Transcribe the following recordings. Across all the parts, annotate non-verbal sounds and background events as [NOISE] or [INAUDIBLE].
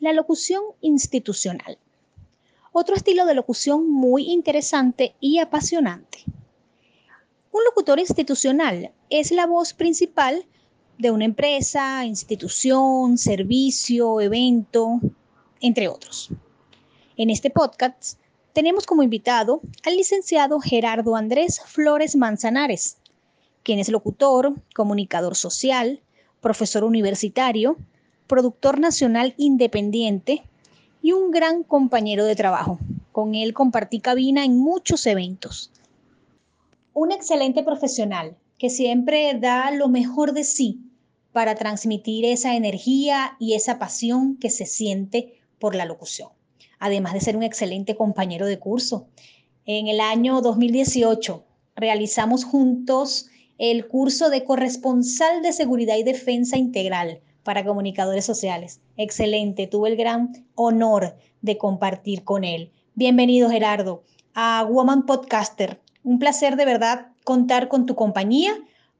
La locución institucional. Otro estilo de locución muy interesante y apasionante. Un locutor institucional es la voz principal de una empresa, institución, servicio, evento, entre otros. En este podcast tenemos como invitado al licenciado Gerardo Andrés Flores Manzanares, quien es locutor, comunicador social, profesor universitario, productor nacional independiente y un gran compañero de trabajo. Con él compartí cabina en muchos eventos. Un excelente profesional que siempre da lo mejor de sí para transmitir esa energía y esa pasión que se siente por la locución. Además de ser un excelente compañero de curso. En el año 2018 realizamos juntos el curso de corresponsal de seguridad y defensa integral para comunicadores sociales. Excelente, tuve el gran honor de compartir con él. Bienvenido Gerardo a Woman Podcaster. Un placer de verdad contar con tu compañía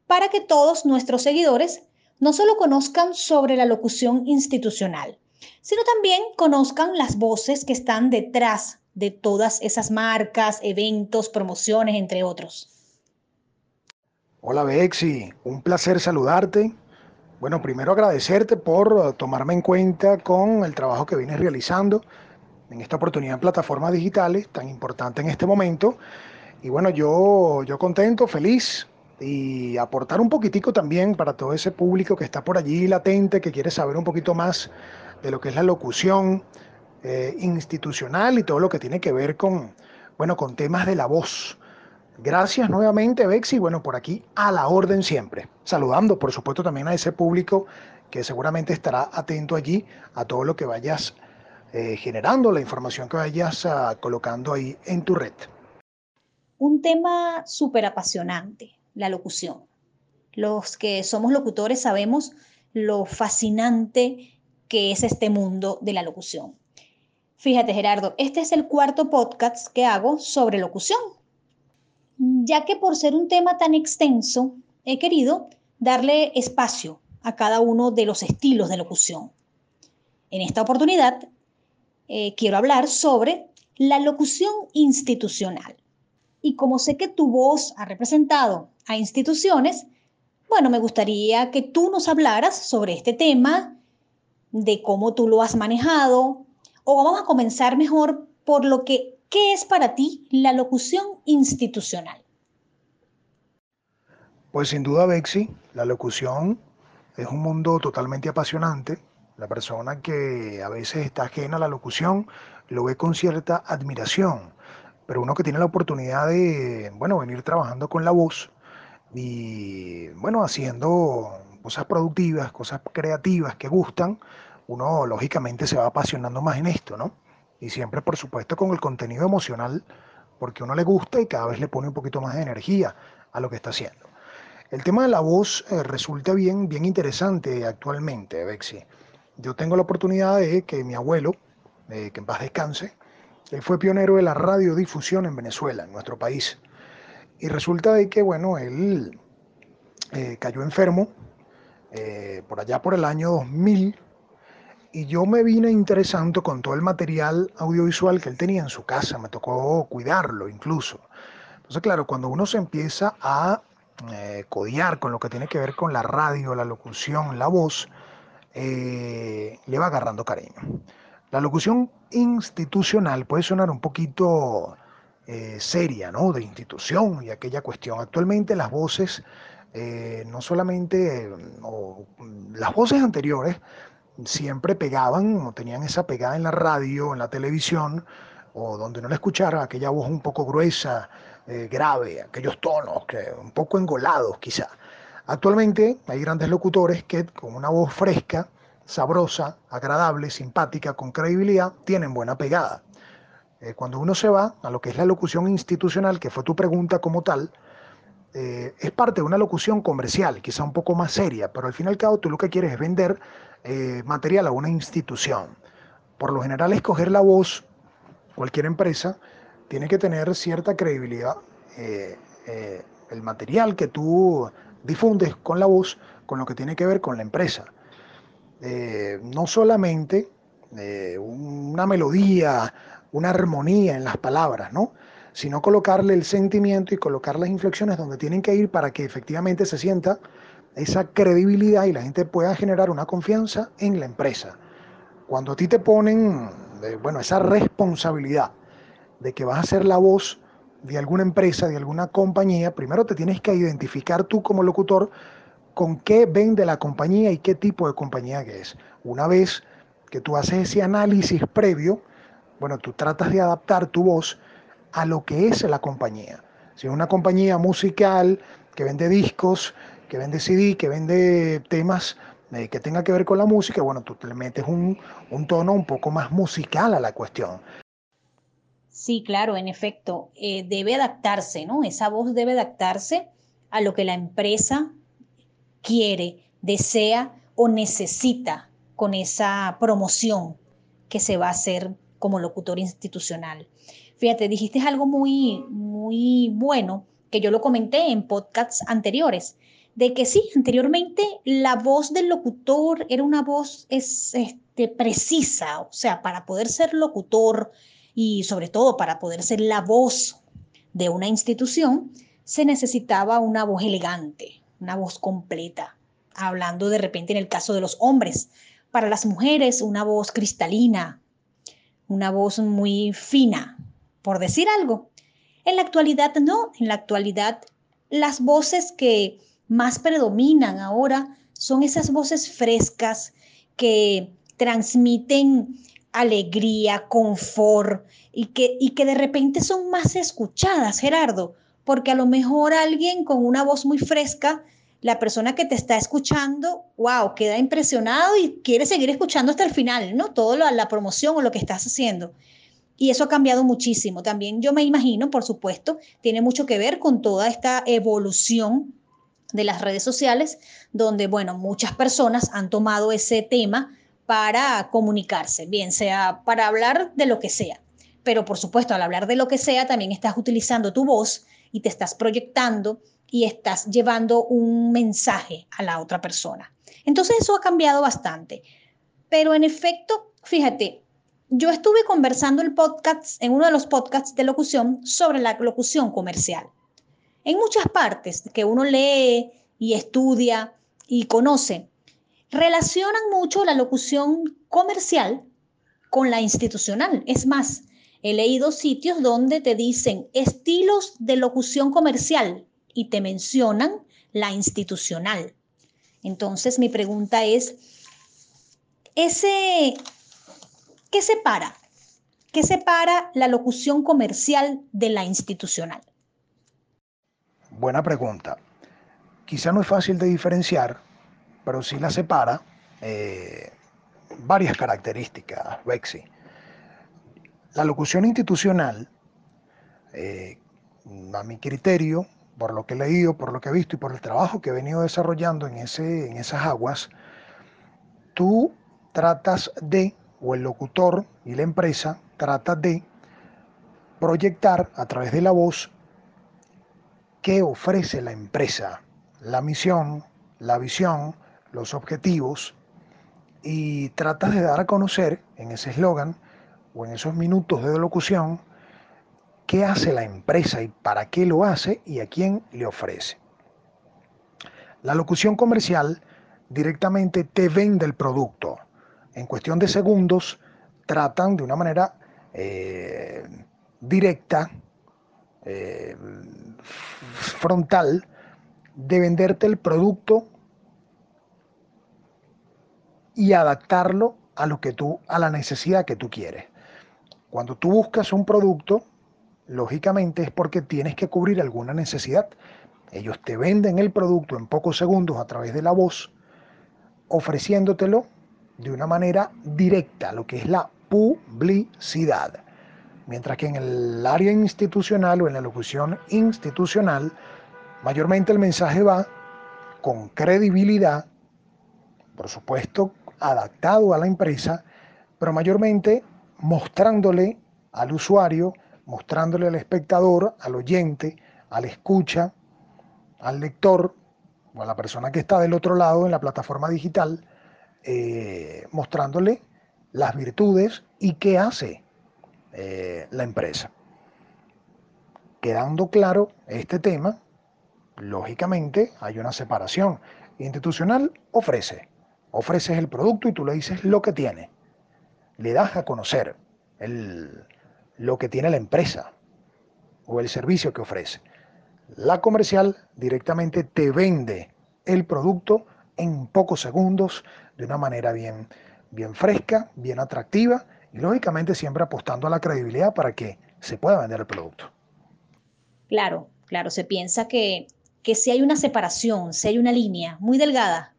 para que todos nuestros seguidores no solo conozcan sobre la locución institucional, sino también conozcan las voces que están detrás de todas esas marcas, eventos, promociones, entre otros. Hola Bexi, un placer saludarte bueno, primero agradecerte por eh, tomarme en cuenta con el trabajo que vienes realizando en esta oportunidad en plataformas digitales tan importante en este momento. Y bueno, yo, yo contento, feliz y aportar un poquitico también para todo ese público que está por allí latente, que quiere saber un poquito más de lo que es la locución eh, institucional y todo lo que tiene que ver con, bueno, con temas de la voz. Gracias nuevamente, Bexi. Bueno, por aquí a la orden siempre. Saludando, por supuesto, también a ese público que seguramente estará atento allí a todo lo que vayas eh, generando, la información que vayas ah, colocando ahí en tu red. Un tema súper apasionante, la locución. Los que somos locutores sabemos lo fascinante que es este mundo de la locución. Fíjate, Gerardo, este es el cuarto podcast que hago sobre locución ya que por ser un tema tan extenso, he querido darle espacio a cada uno de los estilos de locución. En esta oportunidad, eh, quiero hablar sobre la locución institucional. Y como sé que tu voz ha representado a instituciones, bueno, me gustaría que tú nos hablaras sobre este tema, de cómo tú lo has manejado, o vamos a comenzar mejor por lo que ¿Qué es para ti la locución institucional? Pues sin duda, Bexi, la locución es un mundo totalmente apasionante. La persona que a veces está ajena a la locución lo ve con cierta admiración, pero uno que tiene la oportunidad de, bueno, venir trabajando con la voz y, bueno, haciendo cosas productivas, cosas creativas que gustan, uno lógicamente se va apasionando más en esto, ¿no? Y siempre por supuesto con el contenido emocional, porque uno le gusta y cada vez le pone un poquito más de energía a lo que está haciendo. El tema de la voz eh, resulta bien, bien interesante actualmente, Bexi. Yo tengo la oportunidad de que mi abuelo, que en paz descanse, él fue pionero de la radiodifusión en Venezuela, en nuestro país. Y resulta de que, bueno, él eh, cayó enfermo eh, por allá por el año 2000 y yo me vine interesando con todo el material audiovisual que él tenía en su casa, me tocó cuidarlo incluso. Entonces, claro, cuando uno se empieza a eh, codiar con lo que tiene que ver con la radio, la locución, la voz, eh, le va agarrando cariño. La locución institucional puede sonar un poquito eh, seria, ¿no? De institución y aquella cuestión. Actualmente las voces, no solamente, o, las voces anteriores, siempre pegaban o tenían esa pegada en la radio, en la televisión, o donde no le escuchara aquella voz un poco gruesa, eh, grave, aquellos tonos que un poco engolados quizá. Actualmente hay grandes locutores que con una voz fresca, sabrosa, agradable, simpática, con credibilidad, tienen buena pegada. Eh, cuando uno se va a lo que es la locución institucional, que fue tu pregunta como tal, eh, es parte de una locución comercial, quizá un poco más seria, pero al fin y al cabo tú lo que quieres es vender eh, material a una institución. Por lo general, escoger la voz, cualquier empresa, tiene que tener cierta credibilidad. el material que tú difundes con la voz, con lo que tiene que ver con la empresa. no solamente una melodía, una armonía en las palabras, ¿no? Sino colocarle el sentimiento y colocar las inflexiones donde tienen que ir para que efectivamente se sienta esa credibilidad y la gente pueda generar una confianza en la empresa. Cuando a ti te ponen, eh, bueno, esa responsabilidad de que vas a ser la voz de alguna empresa, de alguna compañía, primero te tienes que identificar tú como locutor con qué vende la compañía y qué tipo de compañía que es. Una vez que tú haces ese análisis previo, bueno, tú tratas de adaptar tu voz a lo que es la compañía. Si es una compañía musical que vende discos, que vende CD, que vende temas eh, que tenga que ver con la música, bueno, tú le metes un, tono un poco más musical a la cuestión. Sí, claro, en efecto, eh, debe adaptarse, ¿no? Esa voz debe adaptarse a lo que la empresa quiere, desea o necesita con esa promoción que se va a hacer como locutor institucional. Fíjate, dijiste algo muy, muy bueno que yo lo comenté en podcasts anteriores, de que sí, anteriormente la voz del locutor era una voz este, precisa, o sea, para poder ser locutor y sobre todo para poder ser la voz de una institución, se necesitaba una voz elegante, una voz completa, hablando de repente en el caso de los hombres. Para las mujeres, una voz cristalina, una voz muy fina, por decir algo. En la actualidad no, en la actualidad las voces que más predominan ahora son esas voces frescas que transmiten alegría, confort y que, y que de repente son más escuchadas, Gerardo, porque a lo mejor alguien con una voz muy fresca la persona que te está escuchando, wow, queda impresionado y quiere seguir escuchando hasta el final, ¿no? Todo lo, la promoción o lo que estás haciendo. Y eso ha cambiado muchísimo. También yo me imagino, por supuesto, tiene mucho que ver con toda esta evolución de las redes sociales, donde, bueno, muchas personas han tomado ese tema para comunicarse, bien sea para hablar de lo que sea. Pero, por supuesto, al hablar de lo que sea, también estás utilizando tu voz y te estás proyectando y estás llevando un mensaje a la otra persona. Entonces eso ha cambiado bastante. Pero en efecto, fíjate, yo estuve conversando el podcast, en uno de los podcasts de locución sobre la locución comercial. En muchas partes que uno lee y estudia y conoce, relacionan mucho la locución comercial con la institucional. Es más, he leído sitios donde te dicen estilos de locución comercial y te mencionan la institucional. Entonces mi pregunta es, ese, ¿qué separa? ¿Qué separa la locución comercial de la institucional? Buena pregunta. Quizá no es fácil de diferenciar, pero sí la separa eh, varias características, Bexi. La locución institucional, eh, a mi criterio, por lo que he leído, por lo que he visto y por el trabajo que he venido desarrollando en, ese, en esas aguas, tú tratas de, o el locutor y la empresa trata de proyectar a través de la voz qué ofrece la empresa, la misión, la visión, los objetivos, y tratas de dar a conocer en ese eslogan o en esos minutos de locución qué hace la empresa y para qué lo hace y a quién le ofrece. La locución comercial directamente te vende el producto. En cuestión de segundos tratan de una manera eh, directa, eh, frontal, de venderte el producto y adaptarlo a lo que tú, a la necesidad que tú quieres. Cuando tú buscas un producto, lógicamente es porque tienes que cubrir alguna necesidad. Ellos te venden el producto en pocos segundos a través de la voz, ofreciéndotelo de una manera directa, lo que es la publicidad. Mientras que en el área institucional o en la locución institucional, mayormente el mensaje va con credibilidad, por supuesto, adaptado a la empresa, pero mayormente mostrándole al usuario, mostrándole al espectador, al oyente, al escucha, al lector o a la persona que está del otro lado en la plataforma digital, eh, mostrándole las virtudes y qué hace eh, la empresa. Quedando claro este tema, lógicamente hay una separación. Institucional ofrece, ofreces el producto y tú le dices lo que tiene. Le das a conocer lo que tiene la empresa o el servicio que ofrece. La comercial directamente te vende el producto en pocos segundos de una manera bien, bien fresca, bien atractiva y lógicamente siempre apostando a la credibilidad para que se pueda vender el producto. Claro, claro, se piensa que, que si hay una separación, si hay una línea muy delgada,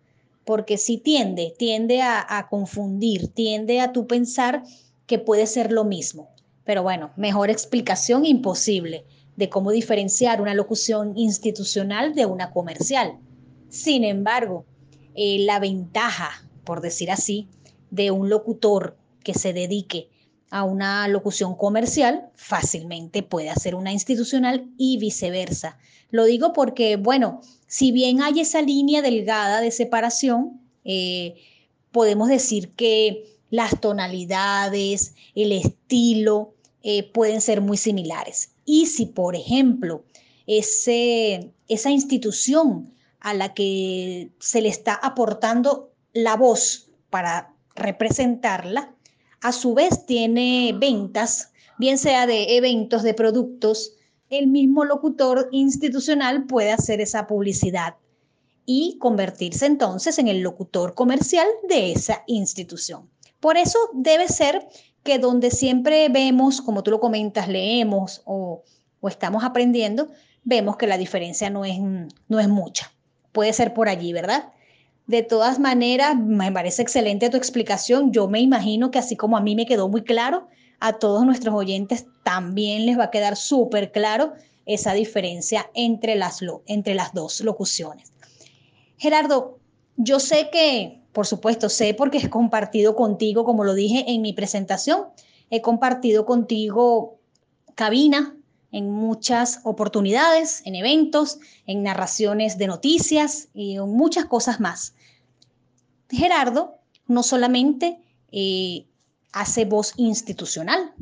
porque si tiende, tiende a, confundir, tiende a tu pensar que puede ser lo mismo. Pero bueno, mejor explicación imposible de cómo diferenciar una locución institucional de una comercial. Sin embargo, eh, la ventaja, por decir así, de un locutor que se dedique a una locución comercial, fácilmente puede hacer una institucional y viceversa. Lo digo porque, bueno, si bien hay esa línea delgada de separación, eh, podemos decir que las tonalidades, el estilo, eh, pueden ser muy similares. Y si, por ejemplo, ese, esa institución a la que se le está aportando la voz para representarla, a su vez tiene ventas, bien sea de eventos, de productos, el mismo locutor institucional puede hacer esa publicidad y convertirse entonces en el locutor comercial de esa institución. Por eso debe ser que donde siempre vemos, como tú lo comentas, leemos o, estamos aprendiendo, vemos que la diferencia no es, no es mucha. Puede ser por allí, ¿verdad? De todas maneras, me parece excelente tu explicación. Yo me imagino que así como a mí me quedó muy claro, a todos nuestros oyentes también les va a quedar súper claro esa diferencia entre las, entre las dos locuciones. Gerardo, yo sé que por supuesto, sé porque he compartido contigo, como lo dije en mi presentación, he compartido contigo cabina en muchas oportunidades, en eventos, en narraciones de noticias y en muchas cosas más. Gerardo no solamente eh, hace voz institucional,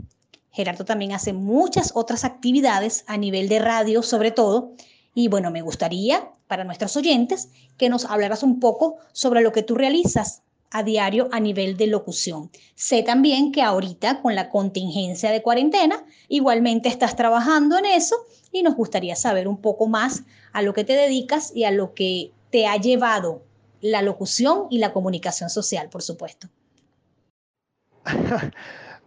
Gerardo también hace muchas otras actividades a nivel de radio, sobre todo, y bueno, me gustaría para nuestros oyentes que nos hablaras un poco sobre lo que tú realizas a diario a nivel de locución. Sé también que ahorita con la contingencia de cuarentena, igualmente estás trabajando en eso y nos gustaría saber un poco más a lo que te dedicas y a lo que te ha llevado la locución y la comunicación social, por supuesto. [LAUGHS]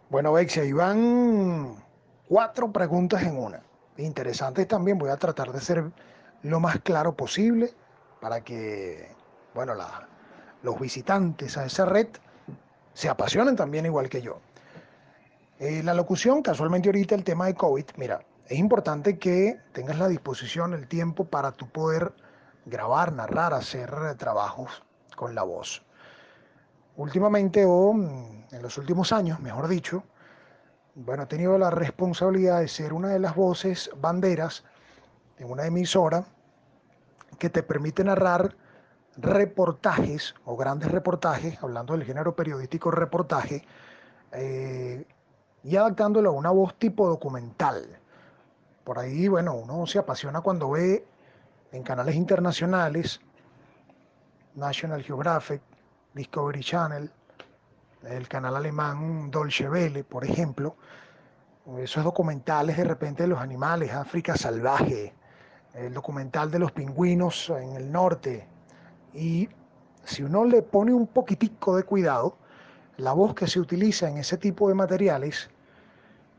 bueno, Bexia, van cuatro preguntas en una interesantes también. Voy a tratar de ser lo más claro posible para que, bueno, los visitantes a esa red se apasionen también igual que yo. Eh, la locución, casualmente ahorita el tema de COVID, mira, es importante que tengas la disposición, el tiempo para tu poder grabar, narrar, hacer trabajos con la voz. Últimamente o mm, en los últimos años, mejor dicho, bueno, he tenido la responsabilidad de ser una de las voces banderas en una emisora que te permite narrar reportajes o grandes reportajes, hablando del género periodístico reportaje, eh, y adaptándolo a una voz tipo documental. Por ahí, bueno, uno se apasiona cuando ve en canales internacionales, National Geographic, Discovery Channel, el canal alemán Dolce Welle, por ejemplo, esos documentales de repente de los animales, África salvaje, el documental de los pingüinos en el norte. Y si uno le pone un poquitico de cuidado, la voz que se utiliza en ese tipo de materiales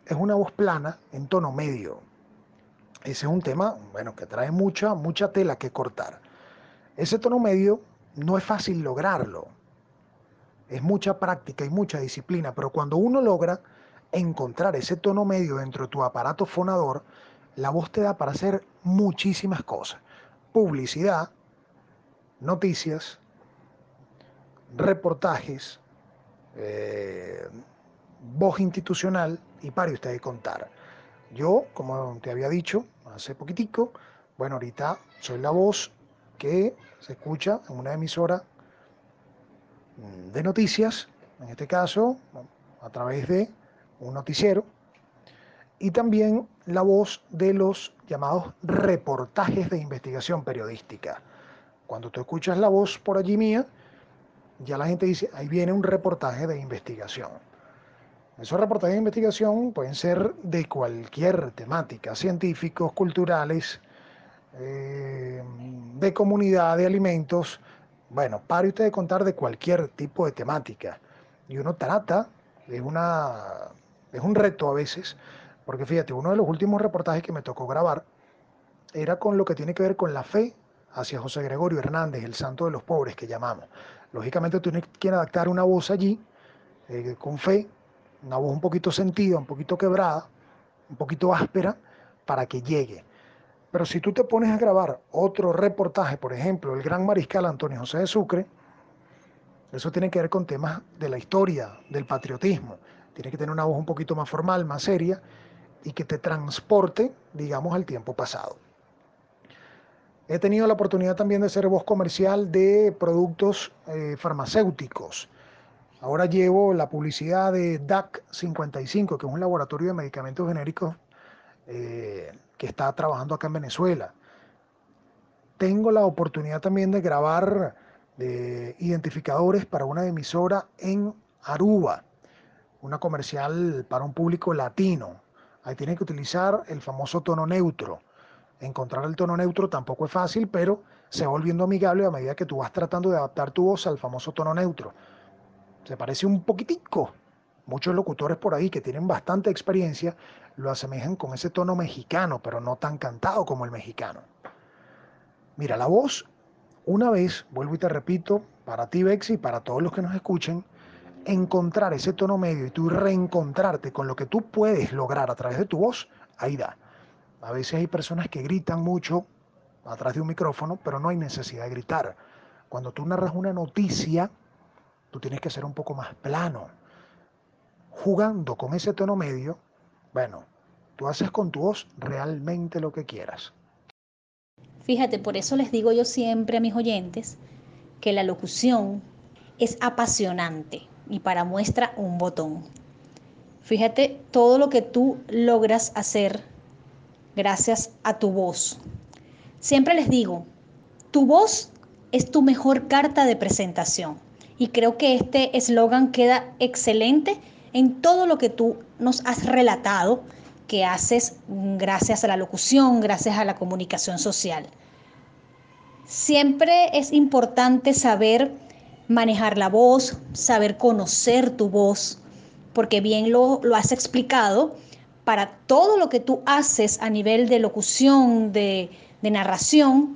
es una voz plana en tono medio. Ese es un tema, bueno, que trae mucha, mucha tela que cortar. Ese tono medio no es fácil lograrlo es mucha práctica y mucha disciplina, pero cuando uno logra encontrar ese tono medio dentro de tu aparato fonador, la voz te da para hacer muchísimas cosas. Publicidad, noticias, reportajes, eh, voz institucional y para usted de contar. Yo, como te había dicho hace poquitico, bueno, ahorita soy la voz que se escucha en una emisora de noticias, en este caso a través de un noticiero, y también la voz de los llamados reportajes de investigación periodística. Cuando tú escuchas la voz por allí mía, ya la gente dice, ahí viene un reportaje de investigación. Esos reportajes de investigación pueden ser de cualquier temática, científicos, culturales, eh, de comunidad, de alimentos. Bueno, pare usted de contar de cualquier tipo de temática. Y uno trata, es, una, es un reto a veces, porque fíjate, uno de los últimos reportajes que me tocó grabar era con lo que tiene que ver con la fe hacia José Gregorio Hernández, el santo de los pobres que llamamos. Lógicamente tú tienes que adaptar una voz allí, eh, con fe, una voz un poquito sentida, un poquito quebrada, un poquito áspera, para que llegue. Pero si tú te pones a grabar otro reportaje, por ejemplo, el gran mariscal Antonio José de Sucre, eso tiene que ver con temas de la historia, del patriotismo. Tiene que tener una voz un poquito más formal, más seria y que te transporte, digamos, al tiempo pasado. He tenido la oportunidad también de ser voz comercial de productos eh, farmacéuticos. Ahora llevo la publicidad de DAC 55, que es un laboratorio de medicamentos genéricos eh, que está trabajando acá en Venezuela. Tengo la oportunidad también de grabar de identificadores para una emisora en Aruba, una comercial para un público latino. Ahí tiene que utilizar el famoso tono neutro. Encontrar el tono neutro tampoco es fácil, pero se va volviendo amigable a medida que tú vas tratando de adaptar tu voz al famoso tono neutro. Se parece un poquitico. Muchos locutores por ahí que tienen bastante experiencia lo asemejan con ese tono mexicano, pero no tan cantado como el mexicano. Mira, la voz, una vez, vuelvo y te repito, para ti, Bexi, y para todos los que nos escuchen, encontrar ese tono medio y tú reencontrarte con lo que tú puedes lograr a través de tu voz, ahí da. A veces hay personas que gritan mucho atrás de un micrófono, pero no hay necesidad de gritar. Cuando tú narras una noticia, tú tienes que ser un poco más plano. Jugando con ese tono medio, bueno, tú haces con tu voz realmente lo que quieras. Fíjate, por eso les digo yo siempre a mis oyentes que la locución es apasionante y para muestra un botón. Fíjate todo lo que tú logras hacer gracias a tu voz. Siempre les digo, tu voz es tu mejor carta de presentación y creo que este eslogan queda excelente en todo lo que tú nos has relatado que haces gracias a la locución, gracias a la comunicación social. Siempre es importante saber manejar la voz, saber conocer tu voz, porque bien lo, lo has explicado, para todo lo que tú haces a nivel de locución, de, de narración,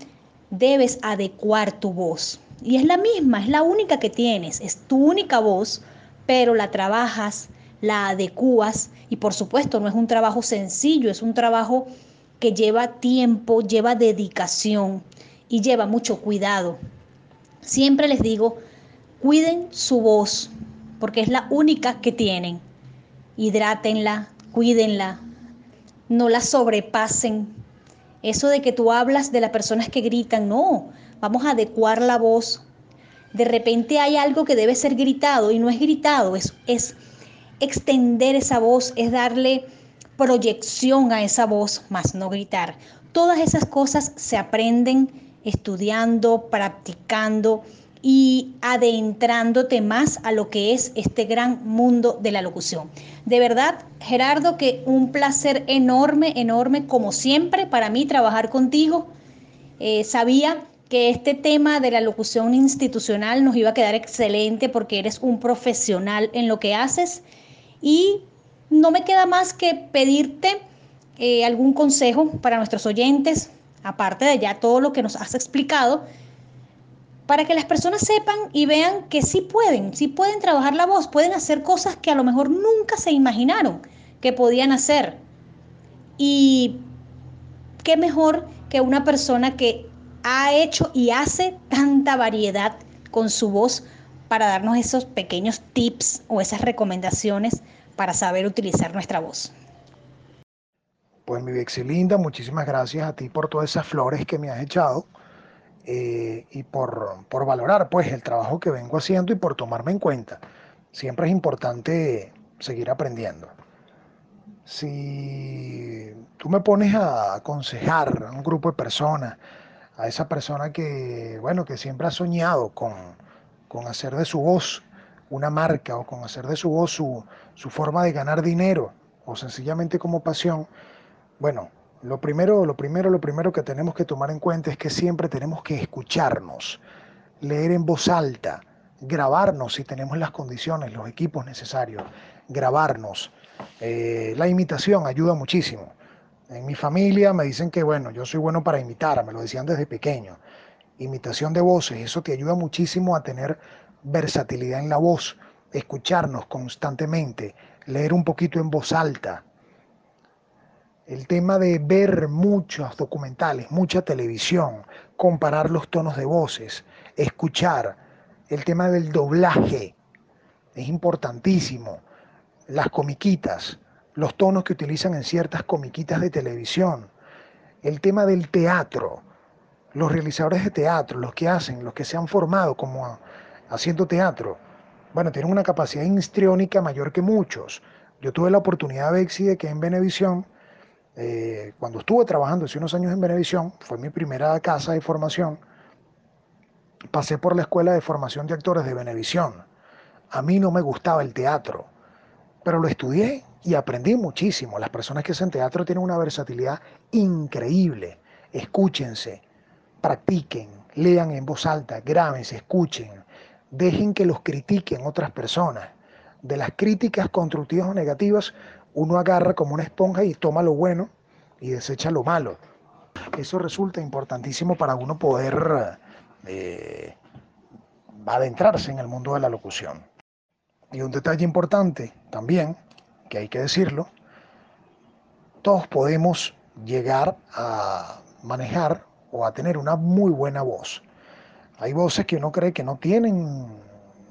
debes adecuar tu voz. Y es la misma, es la única que tienes, es tu única voz, pero la trabajas, la adecuas y por supuesto no es un trabajo sencillo, es un trabajo que lleva tiempo, lleva dedicación y lleva mucho cuidado. Siempre les digo, cuiden su voz porque es la única que tienen. Hidrátenla, cuídenla, no la sobrepasen. Eso de que tú hablas de las personas que gritan, no, vamos a adecuar la voz. De repente hay algo que debe ser gritado y no es gritado, es, es extender esa voz, es darle proyección a esa voz, más no gritar. Todas esas cosas se aprenden estudiando, practicando y adentrándote más a lo que es este gran mundo de la locución. De verdad, Gerardo, que un placer enorme, enorme, como siempre, para mí trabajar contigo. Eh, sabía que este tema de la locución institucional nos iba a quedar excelente porque eres un profesional en lo que haces y no me queda más que pedirte eh, algún consejo para nuestros oyentes, aparte de ya todo lo que nos has explicado, para que las personas sepan y vean que sí pueden, sí pueden trabajar la voz, pueden hacer cosas que a lo mejor nunca se imaginaron que podían hacer. Y qué mejor que una persona que ha hecho y hace tanta variedad con su voz para darnos esos pequeños tips o esas recomendaciones para saber utilizar nuestra voz. Pues mi Linda, muchísimas gracias a ti por todas esas flores que me has echado eh, y por, por, valorar pues el trabajo que vengo haciendo y por tomarme en cuenta. Siempre es importante seguir aprendiendo. Si tú me pones a aconsejar a un grupo de personas, a esa persona que, bueno, que siempre ha soñado con, con hacer de su voz una marca o con hacer de su voz su, su forma de ganar dinero o sencillamente como pasión, bueno, lo primero, lo primero, lo primero que tenemos que tomar en cuenta es que siempre tenemos que escucharnos, leer en voz alta, grabarnos si tenemos las condiciones, los equipos necesarios, grabarnos. Eh, la imitación ayuda muchísimo. En mi familia me dicen que, bueno, yo soy bueno para imitar, me lo decían desde pequeño. Imitación de voces, eso te ayuda muchísimo a tener versatilidad en la voz, escucharnos constantemente, leer un poquito en voz alta. El tema de ver muchos documentales, mucha televisión, comparar los tonos de voces, escuchar. El tema del doblaje es importantísimo. Las comiquitas, los tonos que utilizan en ciertas comiquitas de televisión, el tema del teatro, los realizadores de teatro, los que hacen, los que se han formado como haciendo teatro, bueno, tienen una capacidad histriónica mayor que muchos. Yo tuve la oportunidad, Bexi, de que en Benevisión, eh, cuando estuve trabajando hace unos años en Benevisión, fue mi primera casa de formación, pasé por la escuela de formación de actores de Benevisión. A mí no me gustaba el teatro, pero lo estudié y aprendí muchísimo. Las personas que hacen teatro tienen una versatilidad increíble. Escúchense, practiquen, lean en voz alta, grábense, escuchen, dejen que los critiquen otras personas. De las críticas constructivas o negativas, uno agarra como una esponja y toma lo bueno y desecha lo malo. Eso resulta importantísimo para uno poder eh, adentrarse en el mundo de la locución. Y un detalle importante también que hay que decirlo, todos podemos llegar a manejar o a tener una muy buena voz. Hay voces que uno cree que no tienen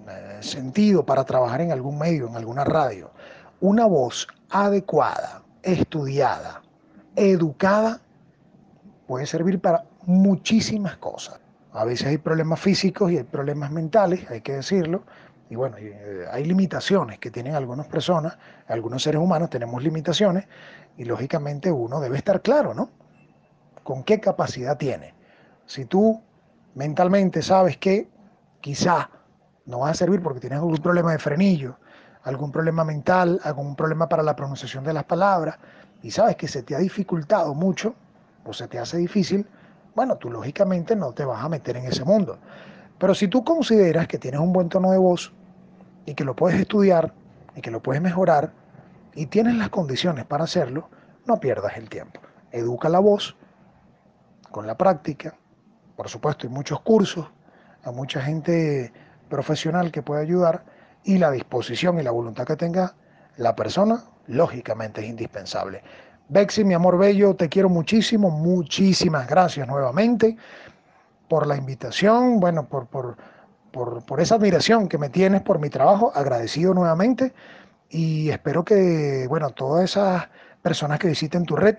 eh, sentido para trabajar en algún medio, en alguna radio. Una voz adecuada, estudiada, educada, puede servir para muchísimas cosas. A veces hay problemas físicos y hay problemas mentales, hay que decirlo, y bueno, eh, hay limitaciones que tienen algunas personas, algunos seres humanos tenemos limitaciones y lógicamente uno debe estar claro, ¿no? Con qué capacidad tiene. Si tú mentalmente sabes que quizá no vas a servir porque tienes algún problema de frenillo, algún problema mental, algún problema para la pronunciación de las palabras, y sabes que se te ha dificultado mucho o se te hace difícil, bueno, tú lógicamente no te vas a meter en ese mundo. Pero si tú consideras que tienes un buen tono de voz y que lo puedes estudiar y que lo puedes mejorar y tienes las condiciones para hacerlo, no pierdas el tiempo. Educa la voz con la práctica. Por supuesto, hay muchos cursos, hay mucha gente profesional que puede ayudar y la disposición y la voluntad que tenga la persona, lógicamente es indispensable. Bexi, mi amor bello, te quiero muchísimo, muchísimas gracias nuevamente por la invitación, bueno, por, por, por, esa admiración que me tienes por mi trabajo, agradecido nuevamente y espero que, bueno, todas esas personas que visiten tu red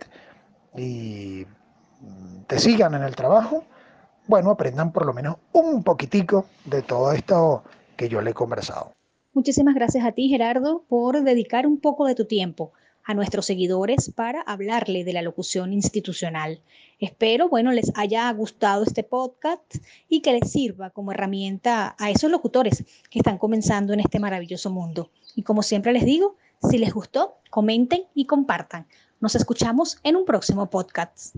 y te sigan en el trabajo, bueno, aprendan por lo menos un poquitico de todo esto que yo le he conversado. Muchísimas gracias a ti, Gerardo, por dedicar un poco de tu tiempo a nuestros seguidores para hablarle de la locución institucional. Espero, bueno, les haya gustado este podcast y que les sirva como herramienta a esos locutores que están comenzando en este maravilloso mundo. Y como siempre les digo, si les gustó, comenten y compartan. Nos escuchamos en un próximo podcast.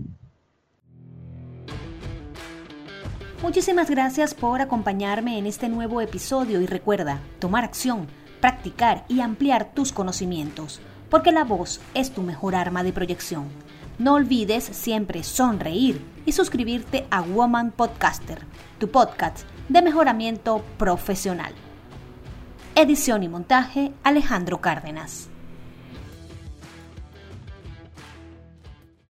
Muchísimas gracias por acompañarme en este nuevo episodio y recuerda, tomar acción, practicar y ampliar tus conocimientos porque la voz es tu mejor arma de proyección. No olvides siempre sonreír y suscribirte a Woman Podcaster, tu podcast de mejoramiento profesional. Edición y montaje Alejandro Cárdenas.